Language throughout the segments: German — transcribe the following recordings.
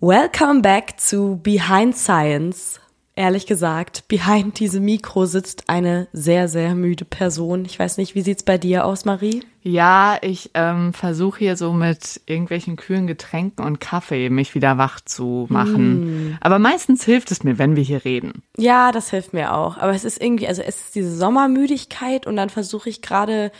Welcome back zu Behind Science. Ehrlich gesagt, behind diesem Mikro sitzt eine sehr, sehr müde Person. Ich weiß nicht, wie sieht's bei dir aus, Marie? Ja, ich ähm, versuche hier so mit irgendwelchen kühlen Getränken und Kaffee mich wieder wach zu machen. Mm. Aber meistens hilft es mir, wenn wir hier reden. Ja, das hilft mir auch. Aber es ist irgendwie, also es ist diese Sommermüdigkeit und dann versuche ich gerade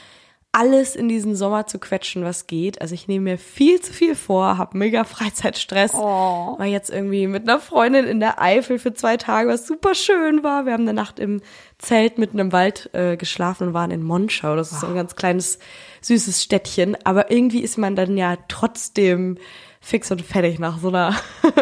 alles in diesen Sommer zu quetschen, was geht. Also ich nehme mir viel zu viel vor, habe mega Freizeitstress. Oh. War jetzt irgendwie mit einer Freundin in der Eifel für zwei Tage, was super schön war. Wir haben eine Nacht im Zelt mitten im Wald äh, geschlafen und waren in Monschau. Das ist so ein ganz kleines, süßes Städtchen. Aber irgendwie ist man dann ja trotzdem fix und fertig nach so einer,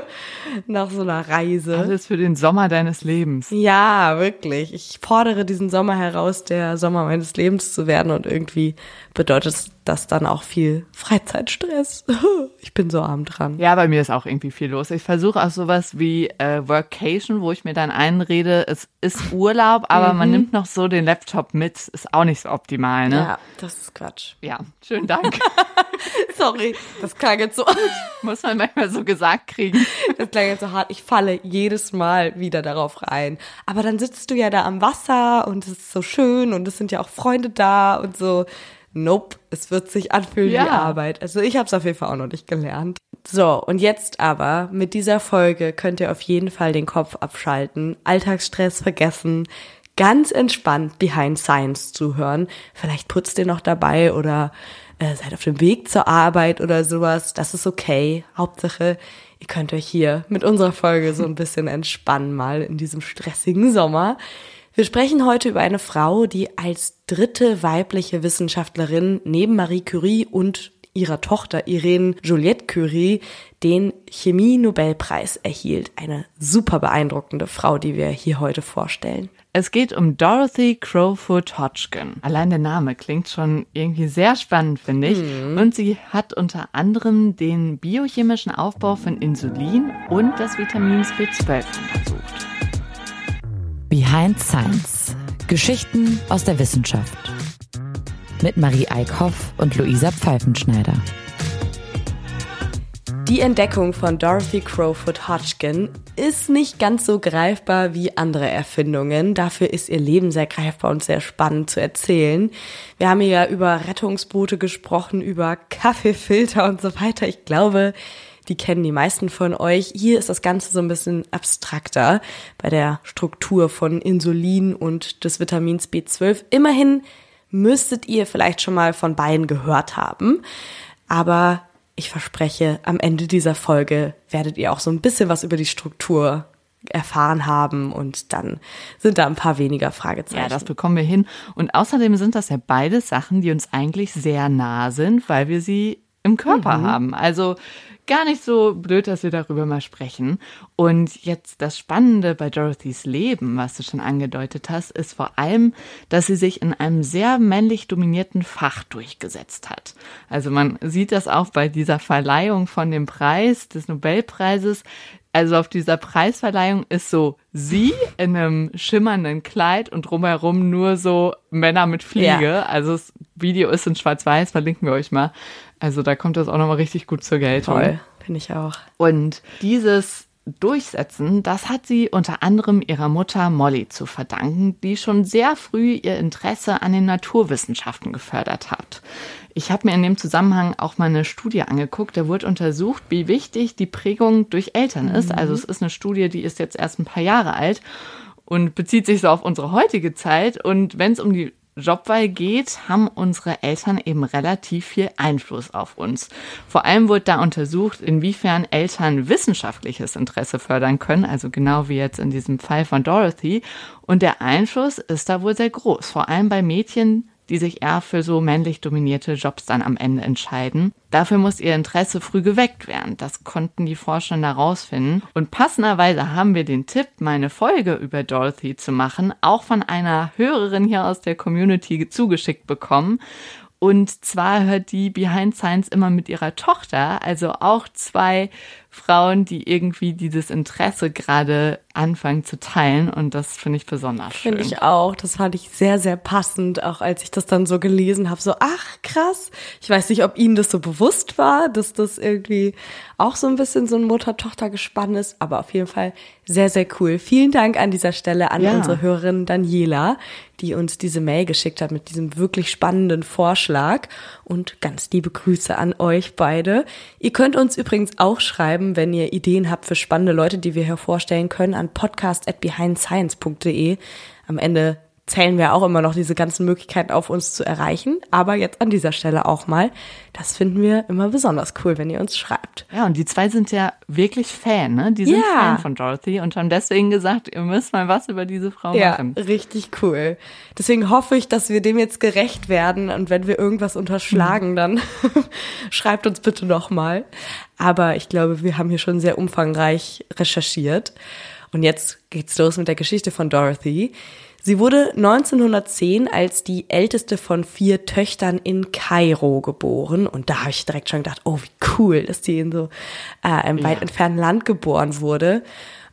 nach so einer Reise. Alles für den Sommer deines Lebens. Ja, wirklich. Ich fordere diesen Sommer heraus, der Sommer meines Lebens zu werden und irgendwie bedeutet das dann auch viel Freizeitstress. Ich bin so arm dran. Ja, bei mir ist auch irgendwie viel los. Ich versuche auch sowas wie äh, Workation, wo ich mir dann einrede, es ist Urlaub, aber mhm. man nimmt noch so den Laptop mit. Ist auch nicht so optimal, ne? Ja, das ist Quatsch. Ja, schönen Dank. Sorry, das klang jetzt so. Muss man manchmal so gesagt kriegen. Das klang jetzt so hart. Ich falle jedes Mal wieder darauf rein. Aber dann sitzt du ja da am Wasser und es ist so schön und es sind ja auch Freunde da und so nope, es wird sich anfühlen ja. wie Arbeit. Also ich habe es auf jeden Fall auch noch nicht gelernt. So, und jetzt aber, mit dieser Folge könnt ihr auf jeden Fall den Kopf abschalten, Alltagsstress vergessen, ganz entspannt Behind Science zuhören. Vielleicht putzt ihr noch dabei oder äh, seid auf dem Weg zur Arbeit oder sowas. Das ist okay. Hauptsache, ihr könnt euch hier mit unserer Folge so ein bisschen entspannen mal in diesem stressigen Sommer. Wir sprechen heute über eine Frau, die als dritte weibliche Wissenschaftlerin neben Marie Curie und ihrer Tochter Irene Juliette Curie den Chemie-Nobelpreis erhielt. Eine super beeindruckende Frau, die wir hier heute vorstellen. Es geht um Dorothy Crowfoot Hodgkin. Allein der Name klingt schon irgendwie sehr spannend, finde ich. Mhm. Und sie hat unter anderem den biochemischen Aufbau von Insulin und das Vitamin B12 untersucht. Behind Science. Geschichten aus der Wissenschaft. Mit Marie Eickhoff und Luisa Pfeifenschneider. Die Entdeckung von Dorothy Crowfoot Hodgkin ist nicht ganz so greifbar wie andere Erfindungen. Dafür ist ihr Leben sehr greifbar und sehr spannend zu erzählen. Wir haben ja über Rettungsboote gesprochen, über Kaffeefilter und so weiter. Ich glaube, die kennen die meisten von euch. Hier ist das Ganze so ein bisschen abstrakter bei der Struktur von Insulin und des Vitamins B12. Immerhin müsstet ihr vielleicht schon mal von beiden gehört haben. Aber ich verspreche, am Ende dieser Folge werdet ihr auch so ein bisschen was über die Struktur erfahren haben und dann sind da ein paar weniger Fragezeichen. Ja, das bekommen wir hin. Und außerdem sind das ja beide Sachen, die uns eigentlich sehr nah sind, weil wir sie im Körper mhm. haben. Also gar nicht so blöd, dass wir darüber mal sprechen. Und jetzt das Spannende bei Dorothys Leben, was du schon angedeutet hast, ist vor allem, dass sie sich in einem sehr männlich dominierten Fach durchgesetzt hat. Also man sieht das auch bei dieser Verleihung von dem Preis des Nobelpreises. Also auf dieser Preisverleihung ist so sie in einem schimmernden Kleid und drumherum nur so Männer mit Fliege. Ja. Also das Video ist in schwarz-weiß, verlinken wir euch mal. Also da kommt das auch nochmal richtig gut zur Geltung. Toll, finde ich auch. Und dieses Durchsetzen, das hat sie unter anderem ihrer Mutter Molly zu verdanken, die schon sehr früh ihr Interesse an den Naturwissenschaften gefördert hat. Ich habe mir in dem Zusammenhang auch mal eine Studie angeguckt. Da wurde untersucht, wie wichtig die Prägung durch Eltern ist. Also es ist eine Studie, die ist jetzt erst ein paar Jahre alt und bezieht sich so auf unsere heutige Zeit. Und wenn es um die Jobwahl geht, haben unsere Eltern eben relativ viel Einfluss auf uns. Vor allem wird da untersucht, inwiefern Eltern wissenschaftliches Interesse fördern können, also genau wie jetzt in diesem Fall von Dorothy. Und der Einfluss ist da wohl sehr groß, vor allem bei Mädchen, die sich eher für so männlich dominierte Jobs dann am Ende entscheiden. Dafür muss ihr Interesse früh geweckt werden. Das konnten die Forscher herausfinden. Und passenderweise haben wir den Tipp, meine Folge über Dorothy zu machen, auch von einer Hörerin hier aus der Community zugeschickt bekommen. Und zwar hört die Behind Science immer mit ihrer Tochter, also auch zwei Frauen, die irgendwie dieses Interesse gerade anfangen zu teilen und das finde ich besonders schön. Finde ich auch. Das fand ich sehr, sehr passend, auch als ich das dann so gelesen habe. So, ach krass. Ich weiß nicht, ob Ihnen das so bewusst war, dass das irgendwie auch so ein bisschen so ein Mutter-Tochter-Gespann ist, aber auf jeden Fall sehr, sehr cool. Vielen Dank an dieser Stelle an Ja. unsere Hörerin Daniela, die uns diese Mail geschickt hat mit diesem wirklich spannenden Vorschlag. Und ganz liebe Grüße an euch beide. Ihr könnt uns übrigens auch schreiben, wenn ihr Ideen habt für spannende Leute, die wir hier vorstellen können, an podcast.behindscience.de. Am Ende zählen wir auch immer noch diese ganzen Möglichkeiten auf uns zu erreichen. Aber jetzt an dieser Stelle auch mal. Das finden wir immer besonders cool, wenn ihr uns schreibt. Ja, und die zwei sind ja wirklich Fan, ne? Die sind Ja. Fan von Dorothy und haben deswegen gesagt, ihr müsst mal was über diese Frau Ja, machen. richtig cool. Deswegen hoffe ich, dass wir dem jetzt gerecht werden und wenn wir irgendwas unterschlagen, dann schreibt uns bitte nochmal. Aber ich glaube, wir haben hier schon sehr umfangreich recherchiert. Und jetzt geht's los mit der Geschichte von Dorothy. Sie wurde 1910 als die älteste von vier Töchtern in Kairo geboren. Und da habe ich direkt schon gedacht, oh, wie cool, dass die in so äh, einem weit entfernten Land geboren wurde.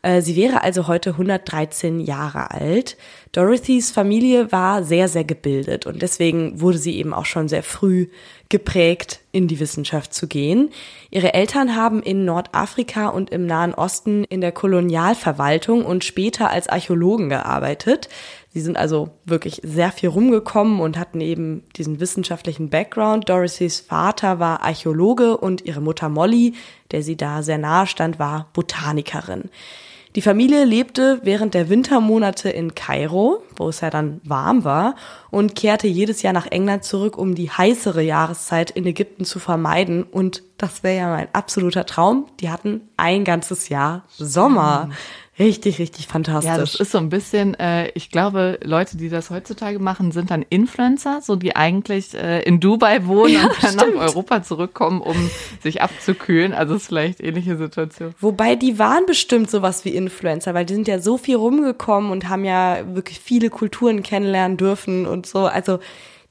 Äh, Sie wäre also heute 113 Jahre alt. Dorothys Familie war sehr, sehr gebildet und deswegen wurde sie eben auch schon sehr früh geprägt, in die Wissenschaft zu gehen. Ihre Eltern haben in Nordafrika und im Nahen Osten in der Kolonialverwaltung und später als Archäologen gearbeitet. Sie sind also wirklich sehr viel rumgekommen und hatten eben diesen wissenschaftlichen Background. Dorothys Vater war Archäologe und ihre Mutter Molly, der sie da sehr nahe stand, war Botanikerin. Die Familie lebte während der Wintermonate in Kairo, wo es ja dann warm war, und kehrte jedes Jahr nach England zurück, um die heißere Jahreszeit in Ägypten zu vermeiden. Und das wäre ja mein absoluter Traum. Die hatten ein ganzes Jahr Sommer. Richtig, richtig fantastisch. Ja, das ist so ein bisschen, äh, ich glaube, Leute, die das heutzutage machen, sind dann Influencer, so die eigentlich äh, in Dubai wohnen Ja, und dann stimmt. nach Europa zurückkommen, um sich abzukühlen. Also es ist vielleicht ähnliche Situation. Wobei die waren bestimmt sowas wie Influencer, weil die sind ja so viel rumgekommen und haben ja wirklich viele Kulturen kennenlernen dürfen und so. Also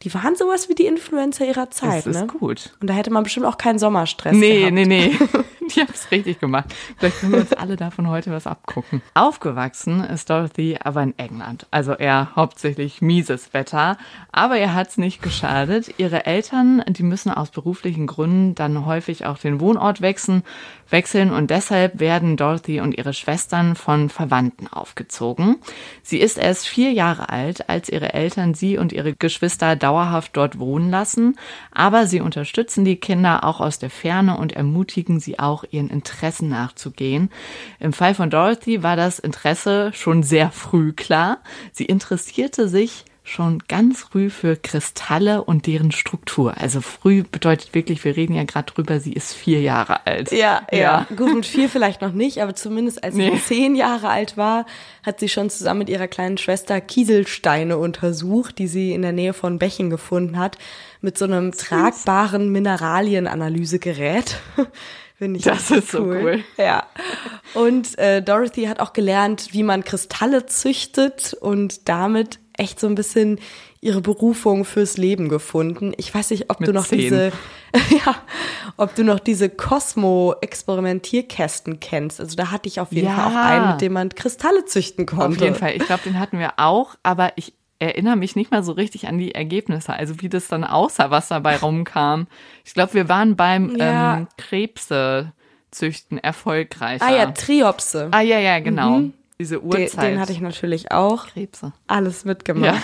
die waren sowas wie die Influencer ihrer Zeit, Das ist ne? gut. Und da hätte man bestimmt auch keinen Sommerstress Nee, gehabt. nee, nee. Die haben es richtig gemacht. Vielleicht können wir uns alle davon heute was abgucken. Aufgewachsen ist Dorothy aber in England. Also eher hauptsächlich mieses Wetter. Aber ihr hat's nicht geschadet. Ihre Eltern, die müssen aus beruflichen Gründen dann häufig auch den Wohnort wechseln, wechseln und deshalb werden Dorothy und ihre Schwestern von Verwandten aufgezogen. Sie ist erst vier Jahre alt, als ihre Eltern sie und ihre Geschwister dauerhaft dort wohnen lassen, aber sie unterstützen die Kinder auch aus der Ferne und ermutigen sie auch, ihren Interessen nachzugehen. Im Fall von Dorothy war das Interesse schon sehr früh klar. Sie interessierte sich schon ganz früh für Kristalle und deren Struktur. Also früh bedeutet wirklich, wir reden ja gerade drüber, sie ist vier Jahre alt. Ja, ja, Gut, mit vier vielleicht noch nicht, aber zumindest als Nee. sie zehn Jahre alt war, hat sie schon zusammen mit ihrer kleinen Schwester Kieselsteine untersucht, die sie in der Nähe von Bächen gefunden hat, mit so einem tragbaren Mineralienanalysegerät. Finde ich Das ist so cool. Ja. Und äh, Dorothy hat auch gelernt, wie man Kristalle züchtet und damit echt so ein bisschen ihre Berufung fürs Leben gefunden. Ich weiß nicht, ob Mit du noch zehn. diese, ja, ob du noch diese Cosmo-Experimentierkästen kennst. Also da hatte ich auf jeden Ja. Fall auch einen, mit dem man Kristalle züchten konnte. Auf jeden Fall. Ich glaube, den hatten wir auch, aber ich erinnere mich nicht mal so richtig an die Ergebnisse, also wie das dann aussah, was dabei rumkam. Ich glaube, wir waren beim Ja. ähm, Krebse züchten erfolgreicher. Ah ja, Triopse. Ah, ja, ja, genau. Diese Den, Uhrzeit. den hatte ich natürlich auch. Krebse. alles mitgemacht. Ja.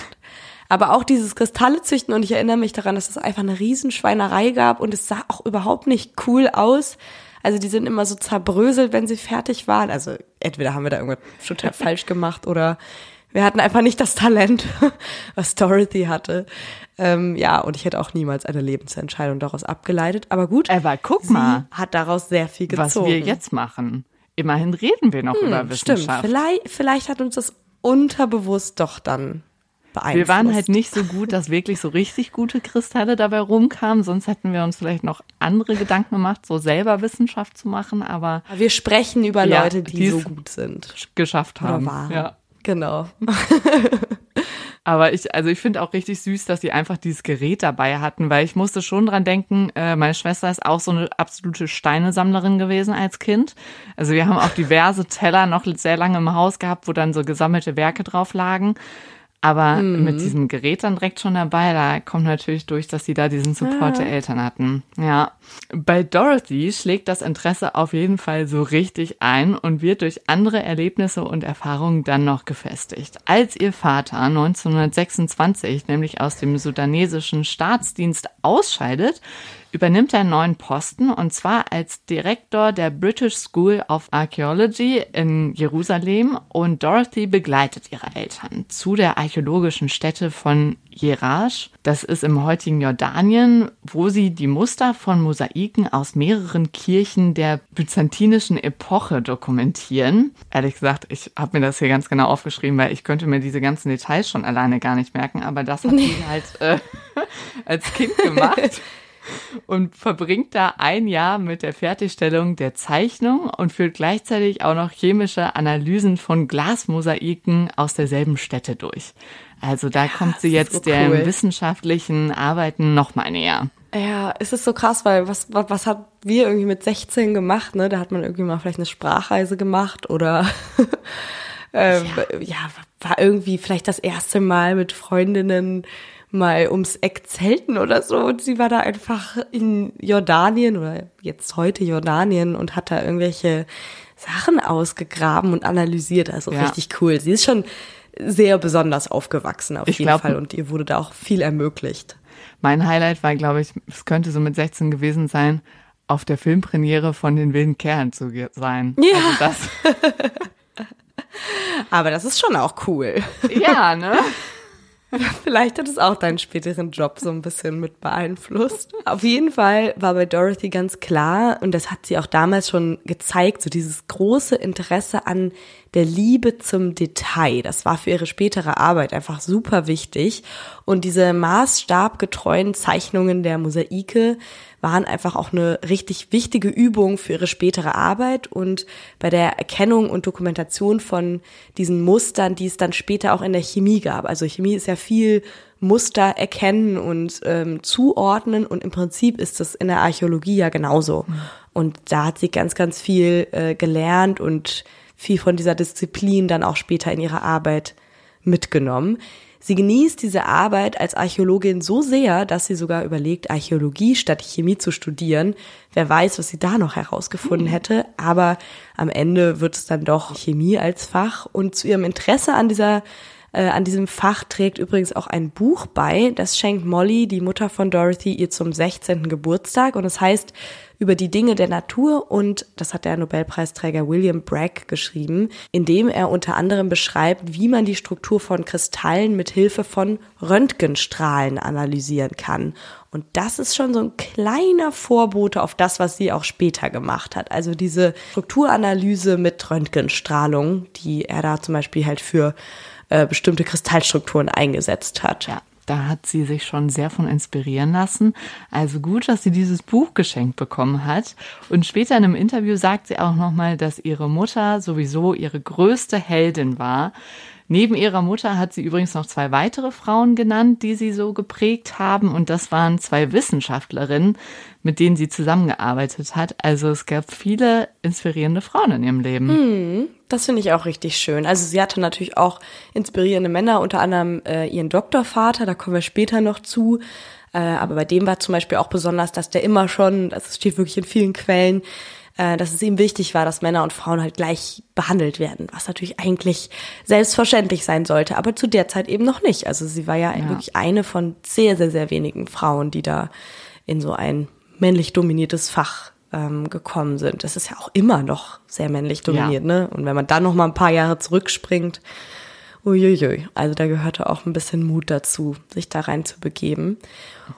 Aber auch dieses Kristalle züchten und ich erinnere mich daran, dass es einfach eine Riesenschweinerei gab und es sah auch überhaupt nicht cool aus. Also die sind immer so zerbröselt, wenn sie fertig waren. Also entweder haben wir da irgendwas total falsch gemacht oder wir hatten einfach nicht das Talent, was Dorothy hatte. Ähm, ja, und ich hätte auch niemals eine Lebensentscheidung daraus abgeleitet. Aber gut, Aber guck sie mal, hat daraus sehr viel gezogen. was wir jetzt machen. Immerhin reden wir noch über Hm, Stimmt, Wissenschaft. vielleicht, vielleicht hat uns das unterbewusst doch dann beeinflusst. Wir waren halt nicht so gut, dass wirklich so richtig gute Kristalle dabei rumkamen. Sonst hätten wir uns vielleicht noch andere Gedanken gemacht, so selber Wissenschaft zu machen, aber Wir sprechen über Ja, Leute, die die so gut sind. geschafft Oder haben. waren. Ja. Genau. Aber ich, also ich finde auch richtig süß, dass sie einfach dieses Gerät dabei hatten, weil ich musste schon dran denken, äh, meine Schwester ist auch so eine absolute Steinesammlerin gewesen als Kind. Also wir haben auch diverse Teller noch sehr lange im Haus gehabt, wo dann so gesammelte Werke drauf lagen. Aber mhm. mit diesem Gerät dann direkt schon dabei, da kommt natürlich durch, dass sie da diesen Support ah. der Eltern hatten. Ja. Bei Dorothy schlägt das Interesse auf jeden Fall so richtig ein und wird durch andere Erlebnisse und Erfahrungen dann noch gefestigt. Als ihr Vater 1926 nämlich aus dem sudanesischen Staatsdienst ausscheidet, übernimmt er einen neuen Posten und zwar als Direktor der British School of Archaeology in Jerusalem und Dorothy begleitet ihre Eltern zu der archäologischen Stätte von Jerash. Das ist im heutigen Jordanien, wo sie die Muster von Mosaiken aus mehreren Kirchen der byzantinischen Epoche dokumentieren. Ehrlich gesagt, ich habe mir das hier ganz genau aufgeschrieben, weil ich könnte mir diese ganzen Details schon alleine gar nicht merken, aber das hat sie halt äh, als Kind gemacht und verbringt da ein Jahr mit der Fertigstellung der Zeichnung und führt gleichzeitig auch noch chemische Analysen von Glasmosaiken aus derselben Stätte durch. Also da kommt sie jetzt so der cool. wissenschaftlichen Arbeiten nochmal näher. Ja, es ist so krass, weil was, was, was hat wir irgendwie mit 16 gemacht, ne? Da hat man irgendwie mal vielleicht eine Sprachreise gemacht oder ähm, ja. ja, war irgendwie vielleicht das erste Mal mit Freundinnen mal ums Eck zelten oder so. Und sie war da einfach in Jordanien oder jetzt heute Jordanien und hat da irgendwelche Sachen ausgegraben und analysiert. Also ja. richtig cool. Sie ist schon sehr besonders aufgewachsen auf ich jeden glaub, Fall und ihr wurde da auch viel ermöglicht. Mein Highlight war, glaube ich, es könnte so mit 16 gewesen sein, auf der Filmpremiere von den wilden Kerlen zu sein. Ja. Also das. Aber das ist schon auch cool. Ja, ne? Vielleicht hat es auch deinen späteren Job so ein bisschen mit beeinflusst. Auf jeden Fall war bei Dorothy ganz klar, und das hat sie auch damals schon gezeigt, so dieses große Interesse an der Liebe zum Detail. Das war für ihre spätere Arbeit einfach super wichtig. Und diese maßstabgetreuen Zeichnungen der Mosaike waren einfach auch eine richtig wichtige Übung für ihre spätere Arbeit und bei der Erkennung und Dokumentation von diesen Mustern, die es dann später auch in der Chemie gab. Also Chemie ist ja viel Muster erkennen und ähm, zuordnen und im Prinzip ist das in der Archäologie ja genauso. Und da hat sie ganz, ganz viel äh, gelernt und viel von dieser Disziplin dann auch später in ihrer Arbeit mitgenommen. Sie genießt diese Arbeit als Archäologin so sehr, dass sie sogar überlegt, Archäologie statt Chemie zu studieren. Wer weiß, was sie da noch herausgefunden hm. hätte. Aber am Ende wird es dann doch Chemie als Fach. Und zu ihrem Interesse an dieser äh, an diesem Fach trägt übrigens auch ein Buch bei. Das schenkt Molly, die Mutter von Dorothy, ihr zum 16. Geburtstag. Und es das heißt über die Dinge der Natur und das hat der Nobelpreisträger William Bragg geschrieben, indem er unter anderem beschreibt, wie man die Struktur von Kristallen mit Hilfe von Röntgenstrahlen analysieren kann. Und das ist schon so ein kleiner Vorbote auf das, was sie auch später gemacht hat. Also diese Strukturanalyse mit Röntgenstrahlung, die er da zum Beispiel halt für äh, bestimmte Kristallstrukturen eingesetzt hat. Ja. Da hat sie sich schon sehr von inspirieren lassen. Also gut, dass sie dieses Buch geschenkt bekommen hat. Und später in einem Interview sagt sie auch nochmal, dass ihre Mutter sowieso ihre größte Heldin war. Neben ihrer Mutter hat sie übrigens noch zwei weitere Frauen genannt, die sie so geprägt haben. Und das waren zwei Wissenschaftlerinnen, mit denen sie zusammengearbeitet hat. Also es gab viele inspirierende Frauen in ihrem Leben. Hm, das finde ich auch richtig schön. Also sie hatte natürlich auch inspirierende Männer, unter anderem äh, ihren Doktorvater, da kommen wir später noch zu. Äh, aber bei dem war zum Beispiel auch besonders, dass der immer schon, das steht wirklich in vielen Quellen, dass es ihm wichtig war, dass Männer und Frauen halt gleich behandelt werden, was natürlich eigentlich selbstverständlich sein sollte, aber zu der Zeit eben noch nicht. Also sie war ja, ja. wirklich eine von sehr, sehr, sehr wenigen Frauen, die da in so ein männlich dominiertes Fach ähm, gekommen sind. Das ist ja auch immer noch sehr männlich dominiert, ja. ne? Und wenn man dann noch mal ein paar Jahre zurückspringt, Uiuiui. Also da gehörte auch ein bisschen Mut dazu, sich da rein zu begeben.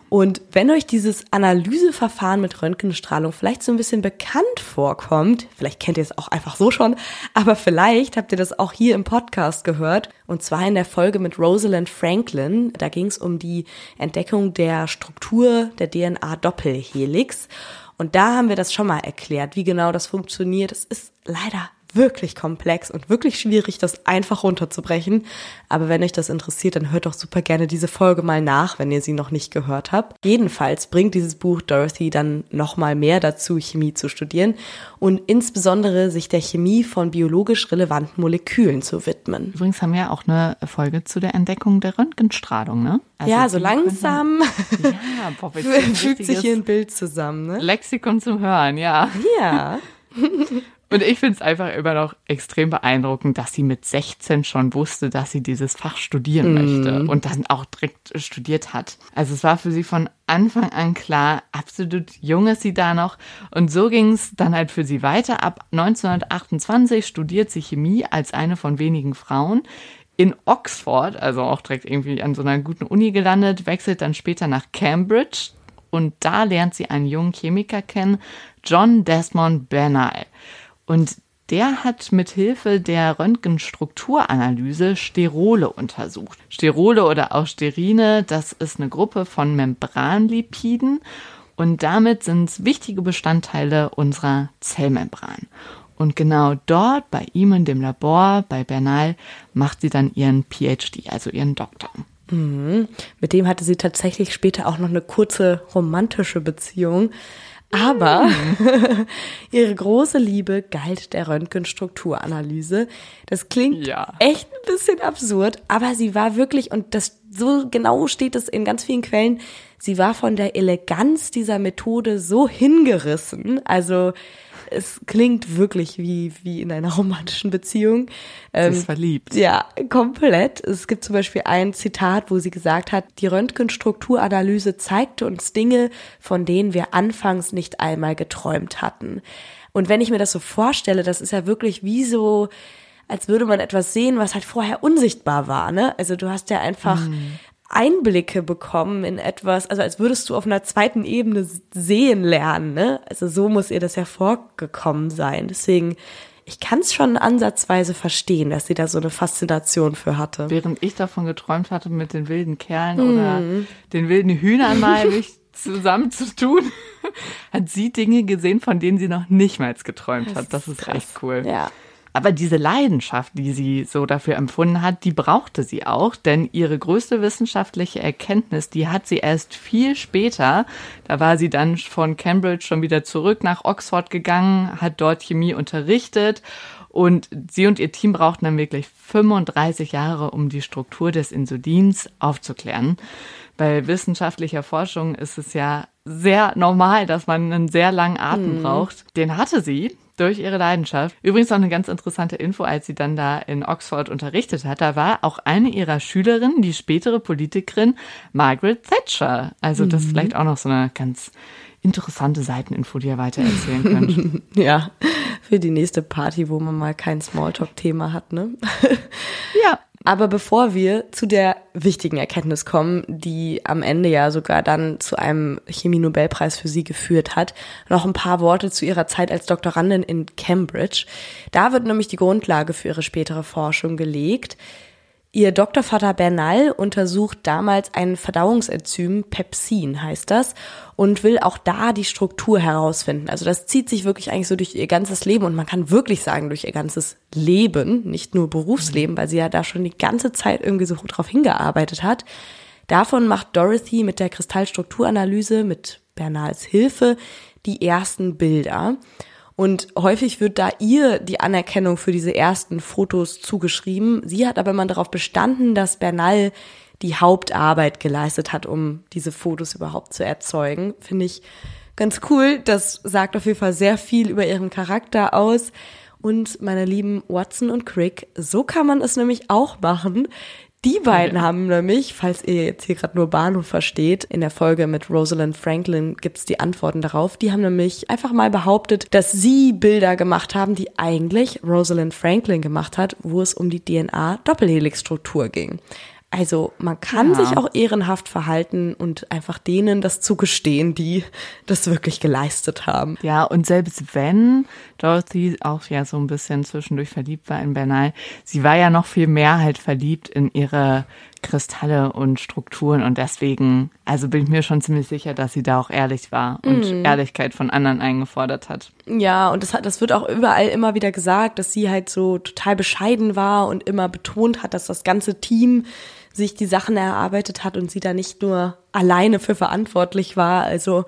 Und wenn euch dieses Analyseverfahren mit Röntgenstrahlung vielleicht so ein bisschen bekannt vorkommt, vielleicht kennt ihr es auch einfach so schon, aber vielleicht habt ihr das auch hier im Podcast gehört. Und zwar in der Folge mit Rosalind Franklin. Da ging es um die Entdeckung der Struktur der DNA-Doppelhelix. Und da haben wir das schon mal erklärt, wie genau das funktioniert. Es ist leider wirklich komplex und wirklich schwierig, das einfach runterzubrechen. Aber wenn euch das interessiert, dann hört doch super gerne diese Folge mal nach, wenn ihr sie noch nicht gehört habt. Jedenfalls bringt dieses Buch Dorothy dann nochmal mehr dazu, Chemie zu studieren und insbesondere sich der Chemie von biologisch relevanten Molekülen zu widmen. Übrigens haben wir ja auch eine Folge zu der Entdeckung der Röntgenstrahlung, ne? Also ja, so langsam ja, boah, fügt sich hier ein Bild zusammen, ne? Lexikon zum Hören, ja. Ja. Und ich finde es einfach immer noch extrem beeindruckend, dass sie mit 16 schon wusste, dass sie dieses Fach studieren mm. möchte und dann auch direkt studiert hat. Also es war für sie von Anfang an klar, absolut jung ist sie da noch. Und so ging es dann halt für sie weiter. Ab 1928 studiert sie Chemie als eine von wenigen Frauen in Oxford, also auch direkt irgendwie an so einer guten Uni gelandet, wechselt dann später nach Cambridge und da lernt sie einen jungen Chemiker kennen, John Desmond Bernal. Und der hat mit Hilfe der Röntgenstrukturanalyse Sterole untersucht. Sterole oder auch Sterine, das ist eine Gruppe von Membranlipiden und damit sind es wichtige Bestandteile unserer Zellmembran. Und genau dort, bei ihm in dem Labor, bei Bernal, macht sie dann ihren PhD, also ihren Doktor. Mhm. Mit dem hatte sie tatsächlich später auch noch eine kurze romantische Beziehung. Aber ihre große Liebe galt der Röntgenstrukturanalyse. Das klingt ja. echt ein bisschen absurd, aber sie war wirklich, und das so genau steht es in ganz vielen Quellen, sie war von der Eleganz dieser Methode so hingerissen. Also es klingt wirklich wie, wie in einer romantischen Beziehung. Ähm, sie ist verliebt. Ja, komplett. Es gibt zum Beispiel ein Zitat, wo sie gesagt hat, die Röntgenstrukturanalyse zeigte uns Dinge, von denen wir anfangs nicht einmal geträumt hatten. Und wenn ich mir das so vorstelle, das ist ja wirklich wie so, als würde man etwas sehen, was halt vorher unsichtbar war, ne? Also du hast ja einfach mm. Einblicke bekommen in etwas, also als würdest du auf einer zweiten Ebene sehen lernen, ne? Also so muss ihr das ja vorgekommen sein. Deswegen, ich kann es schon ansatzweise verstehen, dass sie da so eine Faszination für hatte. Während ich davon geträumt hatte, mit den wilden Kerlen mm. oder den wilden Hühnern mal mich zusammen zu tun, hat sie Dinge gesehen, von denen sie noch nicht mal geträumt das hat. Das ist, ist echt cool. Ja. Aber diese Leidenschaft, die sie so dafür empfunden hat, die brauchte sie auch, denn ihre größte wissenschaftliche Erkenntnis, die hat sie erst viel später. Da war sie dann von Cambridge schon wieder zurück nach Oxford gegangen, hat dort Chemie unterrichtet und sie und ihr Team brauchten dann wirklich 35 Jahre, um die Struktur des Insulins aufzuklären. Bei wissenschaftlicher Forschung ist es ja sehr normal, dass man einen sehr langen Atem mhm. braucht. Den hatte sie durch ihre Leidenschaft. Übrigens noch eine ganz interessante Info, als sie dann da in Oxford unterrichtet hat, da war auch eine ihrer Schülerinnen, die spätere Politikerin Margaret Thatcher. Also das ist mhm. vielleicht auch noch so eine ganz interessante Seiteninfo, die ihr weiter erzählen könnt. ja, für die nächste Party, wo man mal kein Smalltalk-Thema hat, ne? ja. Aber bevor wir zu der wichtigen Erkenntnis kommen, die am Ende ja sogar dann zu einem Chemie-Nobelpreis für sie geführt hat, noch ein paar Worte zu ihrer Zeit als Doktorandin in Cambridge. Da wird nämlich die Grundlage für ihre spätere Forschung gelegt. Ihr Doktorvater Bernal untersucht damals ein Verdauungsenzym, Pepsin heißt das, und will auch da die Struktur herausfinden. Also das zieht sich wirklich eigentlich so durch ihr ganzes Leben und man kann wirklich sagen durch ihr ganzes Leben, nicht nur Berufsleben, weil sie ja da schon die ganze Zeit irgendwie so drauf hingearbeitet hat. Davon macht Dorothy mit der Kristallstrukturanalyse mit Bernals Hilfe die ersten Bilder. Und häufig wird da ihr die Anerkennung für diese ersten Fotos zugeschrieben. Sie hat aber immer darauf bestanden, dass Bernal die Hauptarbeit geleistet hat, um diese Fotos überhaupt zu erzeugen. Finde ich ganz cool. Das sagt auf jeden Fall sehr viel über ihren Charakter aus. Und meine lieben Watson und Crick, so kann man es nämlich auch machen. Die beiden ja. haben nämlich, falls ihr jetzt hier gerade nur Bahnhof versteht, in der Folge mit Rosalind Franklin gibt's die Antworten darauf. Die haben nämlich einfach mal behauptet, dass sie Bilder gemacht haben, die eigentlich Rosalind Franklin gemacht hat, wo es um die DNA-Doppelhelixstruktur ging. Also man kann ja. sich auch ehrenhaft verhalten und einfach denen das zugestehen, die das wirklich geleistet haben. Ja, und selbst wenn Dorothy auch ja so ein bisschen zwischendurch verliebt war in Bernal, sie war ja noch viel mehr halt verliebt in ihre Kristalle und Strukturen und deswegen, also bin ich mir schon ziemlich sicher, dass sie da auch ehrlich war und mhm. Ehrlichkeit von anderen eingefordert hat. Ja, und das hat, das wird auch überall immer wieder gesagt, dass sie halt so total bescheiden war und immer betont hat, dass das ganze Team sich die Sachen erarbeitet hat und sie da nicht nur alleine für verantwortlich war. Also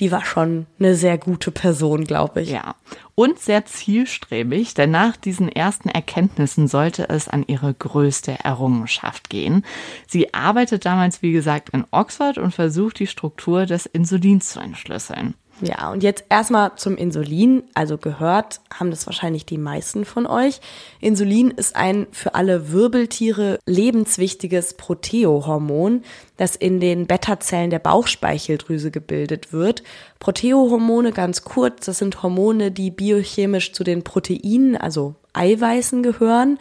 die war schon eine sehr gute Person, glaube ich. Ja. Und sehr zielstrebig, denn nach diesen ersten Erkenntnissen sollte es an ihre größte Errungenschaft gehen. Sie arbeitet damals, wie gesagt, in Oxford und versucht die Struktur des Insulins zu entschlüsseln. Ja, und jetzt erstmal zum Insulin. Also gehört haben das wahrscheinlich die meisten von euch. Insulin ist ein für alle Wirbeltiere lebenswichtiges Proteohormon, das in den Beta-Zellen der Bauchspeicheldrüse gebildet wird. Proteohormone, ganz kurz, das sind Hormone, die biochemisch zu den Proteinen, also Eiweißen gehören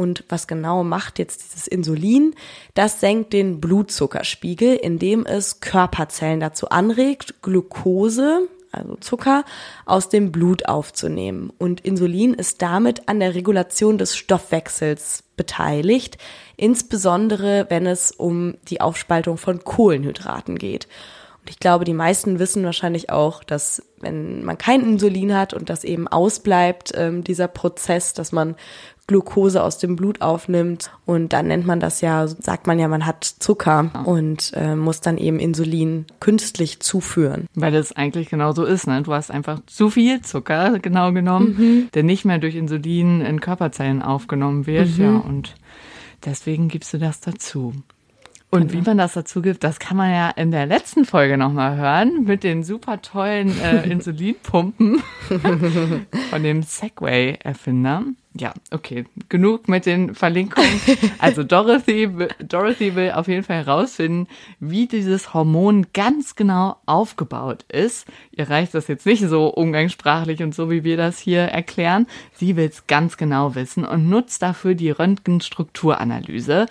und was genau macht jetzt dieses Insulin? Das senkt den Blutzuckerspiegel, indem es Körperzellen dazu anregt, Glucose, also Zucker, aus dem Blut aufzunehmen. Und Insulin ist damit an der Regulation des Stoffwechsels beteiligt, insbesondere wenn es um die Aufspaltung von Kohlenhydraten geht. Und ich glaube, die meisten wissen wahrscheinlich auch, dass wenn man kein Insulin hat und das eben ausbleibt, ähm, dieser Prozess, dass man Glucose aus dem Blut aufnimmt und dann nennt man das ja, sagt man ja, man hat Zucker und äh, muss dann eben Insulin künstlich zuführen. Weil das eigentlich genau so ist, ne? Du hast einfach zu viel Zucker genau genommen, mhm. der nicht mehr durch Insulin in Körperzellen aufgenommen wird, mhm. ja, und deswegen gibst du das dazu. Und genau. wie man das dazu gibt, das kann man ja in der letzten Folge nochmal hören mit den super tollen äh, Insulinpumpen von dem Segway-Erfinder. Ja, okay, genug mit den Verlinkungen. Also Dorothy, Dorothy will auf jeden Fall herausfinden, wie dieses Hormon ganz genau aufgebaut ist. Ihr reicht das jetzt nicht so umgangssprachlich und so, wie wir das hier erklären. Sie will es ganz genau wissen und nutzt dafür die Röntgenstrukturanalyse.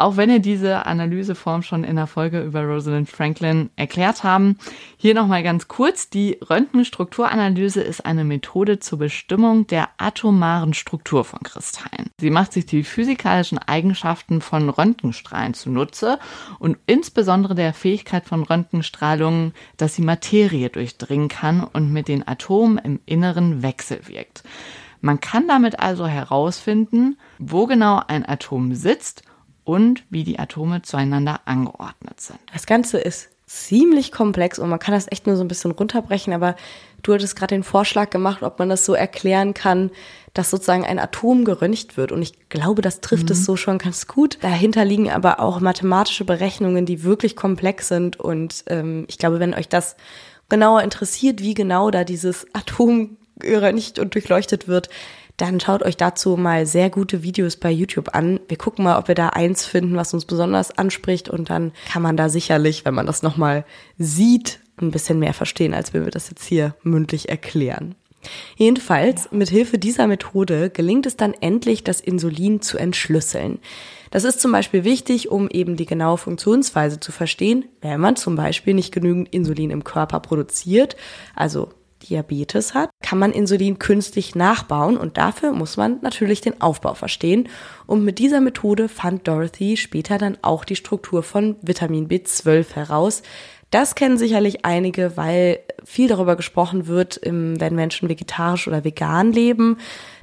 Auch wenn wir diese Analyseform schon in der Folge über Rosalind Franklin erklärt haben. Hier nochmal ganz kurz. Die Röntgenstrukturanalyse ist eine Methode zur Bestimmung der atomaren Struktur von Kristallen. Sie macht sich die physikalischen Eigenschaften von Röntgenstrahlen zunutze und insbesondere der Fähigkeit von Röntgenstrahlung, dass sie Materie durchdringen kann und mit den Atomen im Inneren wechselwirkt. Man kann damit also herausfinden, wo genau ein Atom sitzt und wie die Atome zueinander angeordnet sind. Das Ganze ist ziemlich komplex und man kann das echt nur so ein bisschen runterbrechen, aber du hattest gerade den Vorschlag gemacht, ob man das so erklären kann, dass sozusagen ein Atom geröntgt wird. Und ich glaube, das trifft mhm. es so schon ganz gut. Dahinter liegen aber auch mathematische Berechnungen, die wirklich komplex sind. Und ähm, ich glaube, wenn euch das genauer interessiert, wie genau da dieses Atom geröntgt und durchleuchtet wird, dann schaut euch dazu mal sehr gute Videos bei YouTube an. Wir gucken mal, ob wir da eins finden, was uns besonders anspricht und dann kann man da sicherlich, wenn man das nochmal sieht, ein bisschen mehr verstehen, als wenn wir das jetzt hier mündlich erklären. Jedenfalls, mit Hilfe dieser Methode gelingt es dann endlich, das Insulin zu entschlüsseln. Das ist zum Beispiel wichtig, um eben die genaue Funktionsweise zu verstehen, wenn man zum Beispiel nicht genügend Insulin im Körper produziert, also Diabetes hat, kann man Insulin künstlich nachbauen und dafür muss man natürlich den Aufbau verstehen. Und mit dieser Methode fand Dorothy später dann auch die Struktur von Vitamin B12 heraus. Das kennen sicherlich einige, weil viel darüber gesprochen wird, wenn Menschen vegetarisch oder vegan leben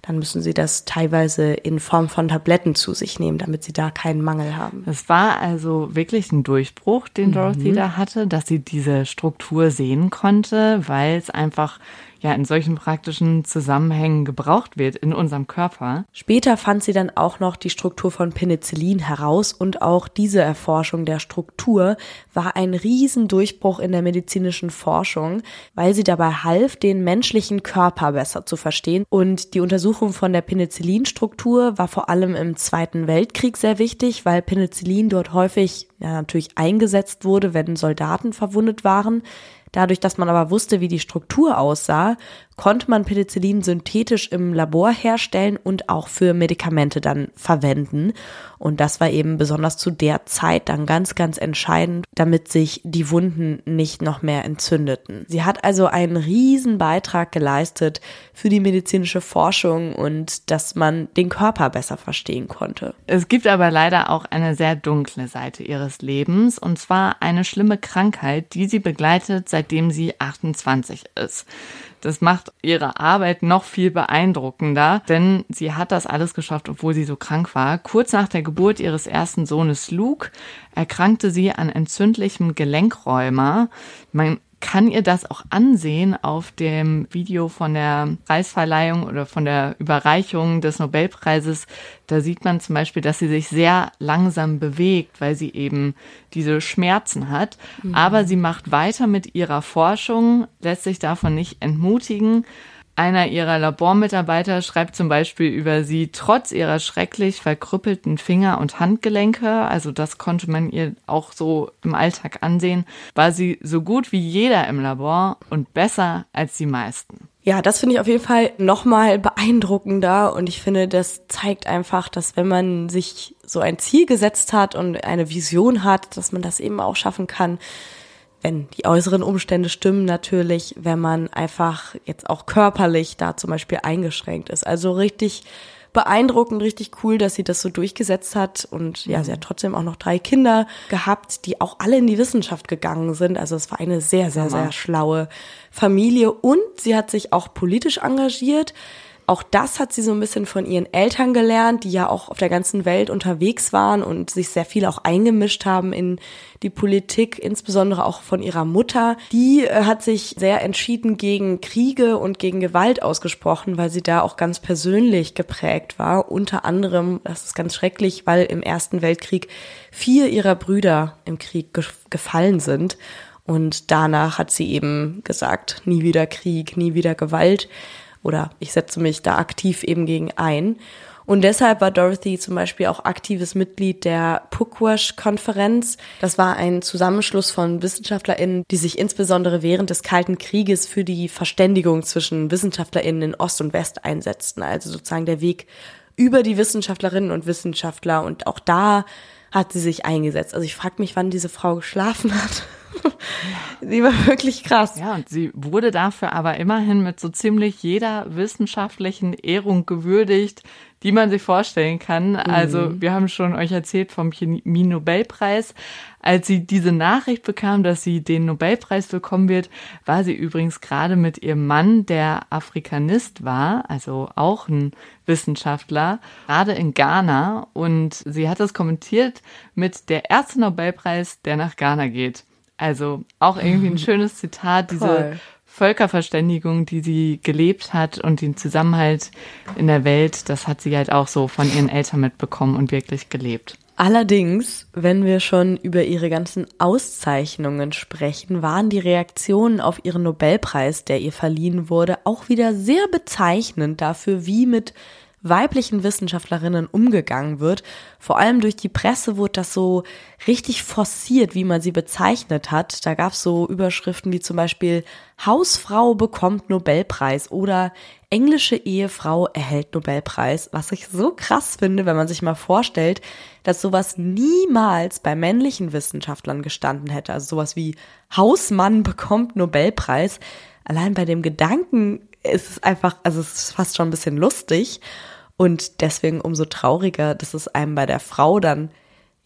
dann müssen sie das teilweise in Form von Tabletten zu sich nehmen, damit sie da keinen Mangel haben. Es war also wirklich ein Durchbruch, den Dorothy mhm. da hatte, dass sie diese Struktur sehen konnte, weil es einfach ja in solchen praktischen Zusammenhängen gebraucht wird in unserem Körper. Später fand sie dann auch noch die Struktur von Penicillin heraus und auch diese Erforschung der Struktur war ein Riesendurchbruch in der medizinischen Forschung, weil sie dabei half, den menschlichen Körper besser zu verstehen und die Untersuchung von der Penicillinstruktur war vor allem im Zweiten Weltkrieg sehr wichtig, weil Penicillin dort häufig ja, natürlich eingesetzt wurde, wenn Soldaten verwundet waren. Dadurch, dass man aber wusste, wie die Struktur aussah, konnte man Penicillin synthetisch im Labor herstellen und auch für Medikamente dann verwenden. Und das war eben besonders zu der Zeit dann ganz, ganz entscheidend, damit sich die Wunden nicht noch mehr entzündeten. Sie hat also einen riesen Beitrag geleistet für die medizinische Forschung und dass man den Körper besser verstehen konnte. Es gibt aber leider auch eine sehr dunkle Seite ihres Lebens und zwar eine schlimme Krankheit, die sie begleitet, seitdem sie 28 ist. Das macht ihre Arbeit noch viel beeindruckender, denn sie hat das alles geschafft, obwohl sie so krank war. Kurz nach der Geburt ihres ersten Sohnes Luke erkrankte sie an entzündlichem Gelenkräumer. Man kann ihr das auch ansehen auf dem Video von der Preisverleihung oder von der Überreichung des Nobelpreises. Da sieht man zum Beispiel, dass sie sich sehr langsam bewegt, weil sie eben diese Schmerzen hat. Mhm. Aber sie macht weiter mit ihrer Forschung, lässt sich davon nicht entmutigen einer ihrer Labormitarbeiter schreibt zum Beispiel über sie, trotz ihrer schrecklich verkrüppelten Finger und Handgelenke, also das konnte man ihr auch so im Alltag ansehen, war sie so gut wie jeder im Labor und besser als die meisten. Ja, das finde ich auf jeden Fall nochmal beeindruckender und ich finde, das zeigt einfach, dass wenn man sich so ein Ziel gesetzt hat und eine Vision hat, dass man das eben auch schaffen kann, wenn die äußeren Umstände stimmen natürlich, wenn man einfach jetzt auch körperlich da zum Beispiel eingeschränkt ist. Also richtig beeindruckend, richtig cool, dass sie das so durchgesetzt hat. Und ja, sie hat trotzdem auch noch drei Kinder gehabt, die auch alle in die Wissenschaft gegangen sind. Also es war eine sehr, sehr, sehr schlaue Familie. Und sie hat sich auch politisch engagiert. Auch das hat sie so ein bisschen von ihren Eltern gelernt, die ja auch auf der ganzen Welt unterwegs waren und sich sehr viel auch eingemischt haben in die Politik, insbesondere auch von ihrer Mutter. Die äh, hat sich sehr entschieden gegen Kriege und gegen Gewalt ausgesprochen, weil sie da auch ganz persönlich geprägt war. Unter anderem, das ist ganz schrecklich, weil im Ersten Weltkrieg vier ihrer Brüder im Krieg ge gefallen sind. Und danach hat sie eben gesagt, nie wieder Krieg, nie wieder Gewalt oder ich setze mich da aktiv eben gegen ein. Und deshalb war Dorothy zum Beispiel auch aktives Mitglied der Pugwash-Konferenz. Das war ein Zusammenschluss von WissenschaftlerInnen, die sich insbesondere während des Kalten Krieges für die Verständigung zwischen WissenschaftlerInnen in Ost und West einsetzten. Also sozusagen der Weg über die Wissenschaftlerinnen und Wissenschaftler. Und auch da hat sie sich eingesetzt. Also ich frage mich, wann diese Frau geschlafen hat. sie war wirklich krass. Ja, und sie wurde dafür aber immerhin mit so ziemlich jeder wissenschaftlichen Ehrung gewürdigt, die man sich vorstellen kann. Mhm. Also wir haben schon euch erzählt vom Chemie-Nobelpreis. Als sie diese Nachricht bekam, dass sie den Nobelpreis bekommen wird, war sie übrigens gerade mit ihrem Mann, der Afrikanist war, also auch ein Wissenschaftler, gerade in Ghana. Und sie hat das kommentiert mit der erste Nobelpreis, der nach Ghana geht. Also auch irgendwie ein schönes Zitat, diese Völkerverständigung, die sie gelebt hat und den Zusammenhalt in der Welt, das hat sie halt auch so von ihren Eltern mitbekommen und wirklich gelebt. Allerdings, wenn wir schon über ihre ganzen Auszeichnungen sprechen, waren die Reaktionen auf ihren Nobelpreis, der ihr verliehen wurde, auch wieder sehr bezeichnend dafür, wie mit weiblichen Wissenschaftlerinnen umgegangen wird. Vor allem durch die Presse wurde das so richtig forciert, wie man sie bezeichnet hat. Da gab es so Überschriften wie zum Beispiel Hausfrau bekommt Nobelpreis oder englische Ehefrau erhält Nobelpreis, was ich so krass finde, wenn man sich mal vorstellt, dass sowas niemals bei männlichen Wissenschaftlern gestanden hätte. Also sowas wie Hausmann bekommt Nobelpreis. Allein bei dem Gedanken ist es einfach, also es ist fast schon ein bisschen lustig. Und deswegen umso trauriger, dass es einem bei der Frau dann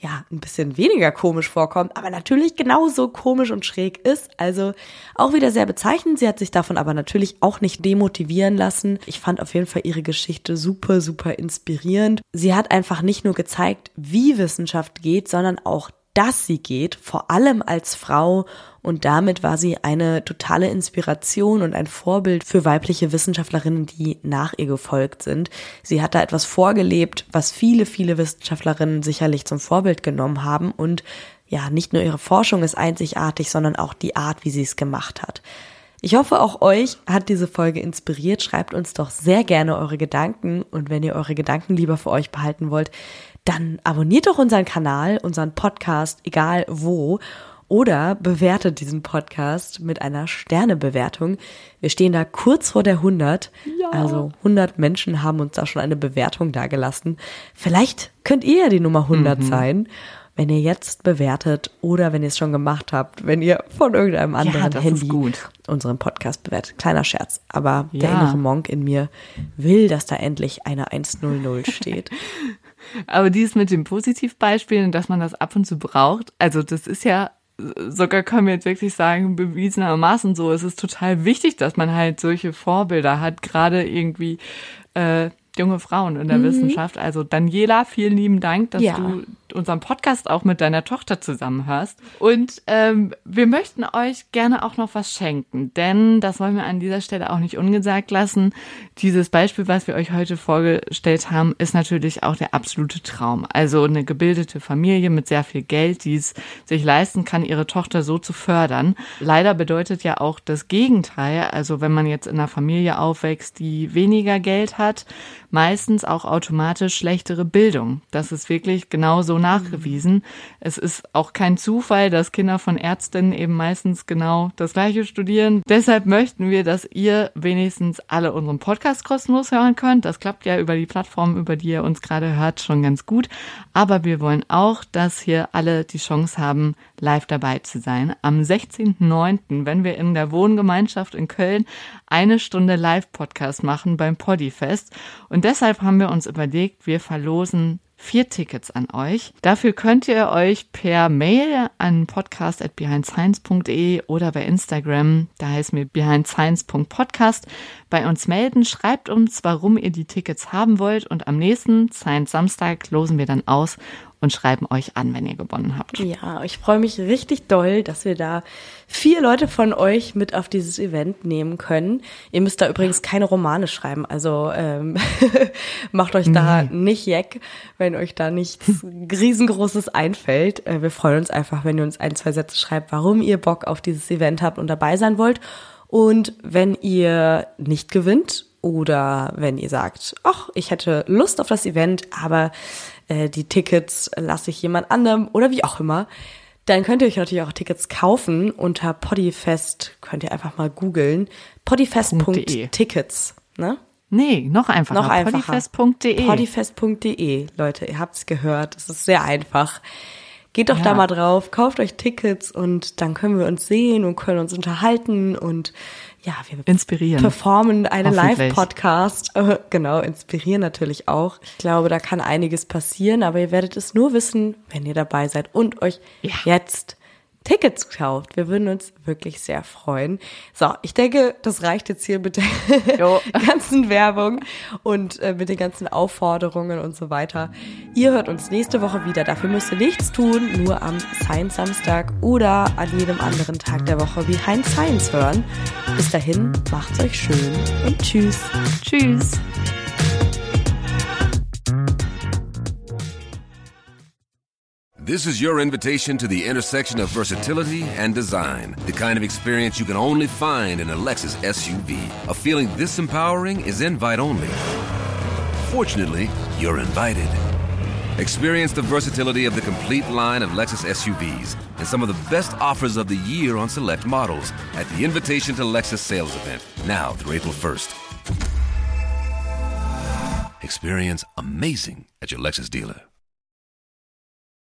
ja ein bisschen weniger komisch vorkommt, aber natürlich genauso komisch und schräg ist. Also auch wieder sehr bezeichnend. Sie hat sich davon aber natürlich auch nicht demotivieren lassen. Ich fand auf jeden Fall ihre Geschichte super, super inspirierend. Sie hat einfach nicht nur gezeigt, wie Wissenschaft geht, sondern auch dass sie geht, vor allem als Frau. Und damit war sie eine totale Inspiration und ein Vorbild für weibliche Wissenschaftlerinnen, die nach ihr gefolgt sind. Sie hat da etwas vorgelebt, was viele, viele Wissenschaftlerinnen sicherlich zum Vorbild genommen haben. Und ja, nicht nur ihre Forschung ist einzigartig, sondern auch die Art, wie sie es gemacht hat. Ich hoffe, auch euch hat diese Folge inspiriert. Schreibt uns doch sehr gerne eure Gedanken. Und wenn ihr eure Gedanken lieber für euch behalten wollt, dann abonniert doch unseren Kanal, unseren Podcast, egal wo. oder bewertet diesen Podcast mit einer Sternebewertung. Wir stehen da kurz vor der 100. Ja. Also 100 Menschen haben uns da schon eine Bewertung dagelassen. Vielleicht könnt ihr ja die Nummer 100 mhm. sein wenn ihr jetzt bewertet oder wenn ihr es schon gemacht habt, wenn ihr von irgendeinem anderen ja, Handy unseren Podcast bewertet. Kleiner Scherz, aber ja. der innere Monk in mir will, dass da endlich eine 100 steht. aber dies mit den Positivbeispielen, dass man das ab und zu braucht, also das ist ja sogar können wir jetzt wirklich sagen, bewiesenermaßen so. Es ist total wichtig, dass man halt solche Vorbilder hat, gerade irgendwie äh, junge Frauen in der mhm. Wissenschaft. Also Daniela, vielen lieben Dank, dass ja. du unseren Podcast auch mit deiner Tochter zusammenhörst. Und ähm, wir möchten euch gerne auch noch was schenken, denn das wollen wir an dieser Stelle auch nicht ungesagt lassen. Dieses Beispiel, was wir euch heute vorgestellt haben, ist natürlich auch der absolute Traum. Also eine gebildete Familie mit sehr viel Geld, die es sich leisten kann, ihre Tochter so zu fördern. Leider bedeutet ja auch das Gegenteil. Also wenn man jetzt in einer Familie aufwächst, die weniger Geld hat, meistens auch automatisch schlechtere Bildung. Das ist wirklich genauso nachgewiesen. Es ist auch kein Zufall, dass Kinder von Ärztinnen eben meistens genau das Gleiche studieren. Deshalb möchten wir, dass ihr wenigstens alle unseren Podcast kostenlos hören könnt. Das klappt ja über die Plattform, über die ihr uns gerade hört, schon ganz gut. Aber wir wollen auch, dass hier alle die Chance haben, live dabei zu sein. Am 16.09., wenn wir in der Wohngemeinschaft in Köln eine Stunde Live-Podcast machen beim Poddyfest. Und deshalb haben wir uns überlegt, wir verlosen vier Tickets an euch. Dafür könnt ihr euch per Mail an podcast.behindscience.de oder bei Instagram, da heißt mir behindscience.podcast, bei uns melden. Schreibt uns, warum ihr die Tickets haben wollt und am nächsten Science Samstag losen wir dann aus und schreiben euch an, wenn ihr gewonnen habt. Ja, ich freue mich richtig doll, dass wir da vier Leute von euch mit auf dieses Event nehmen können. Ihr müsst da übrigens keine Romane schreiben, also ähm, macht euch da nee. nicht jeck, wenn euch da nichts riesengroßes einfällt. Äh, wir freuen uns einfach, wenn ihr uns ein, zwei Sätze schreibt, warum ihr Bock auf dieses Event habt und dabei sein wollt. Und wenn ihr nicht gewinnt oder wenn ihr sagt, ach, ich hätte Lust auf das Event, aber äh, die Tickets lasse ich jemand anderem oder wie auch immer, dann könnt ihr euch natürlich auch Tickets kaufen unter Podifest, könnt ihr einfach mal googeln, podifest.tickets, ne? Nee, noch einfacher. Noch einfacher. Podifest.de. Podifest.de, Leute, ihr habt's gehört, es ist sehr einfach. Geht doch ja. da mal drauf, kauft euch Tickets und dann können wir uns sehen und können uns unterhalten und ja, wir inspirieren. performen einen Live-Podcast. Äh, genau, inspirieren natürlich auch. Ich glaube, da kann einiges passieren, aber ihr werdet es nur wissen, wenn ihr dabei seid und euch ja. jetzt Tickets kauft. Wir würden uns wirklich sehr freuen. So, ich denke, das reicht jetzt hier mit der ganzen Werbung und äh, mit den ganzen Aufforderungen und so weiter. Ihr hört uns nächste Woche wieder. Dafür müsst ihr nichts tun, nur am Science Samstag oder an jedem anderen Tag der Woche wie Heinz Science hören. Bis dahin, mhm. macht's euch schön und tschüss. Tschüss. This is your invitation to the intersection of versatility and design. The kind of experience you can only find in a Lexus SUV. A feeling this empowering is invite only. Fortunately, you're invited. Experience the versatility of the complete line of Lexus SUVs and some of the best offers of the year on select models at the Invitation to Lexus sales event, now through April 1st. Experience amazing at your Lexus dealer.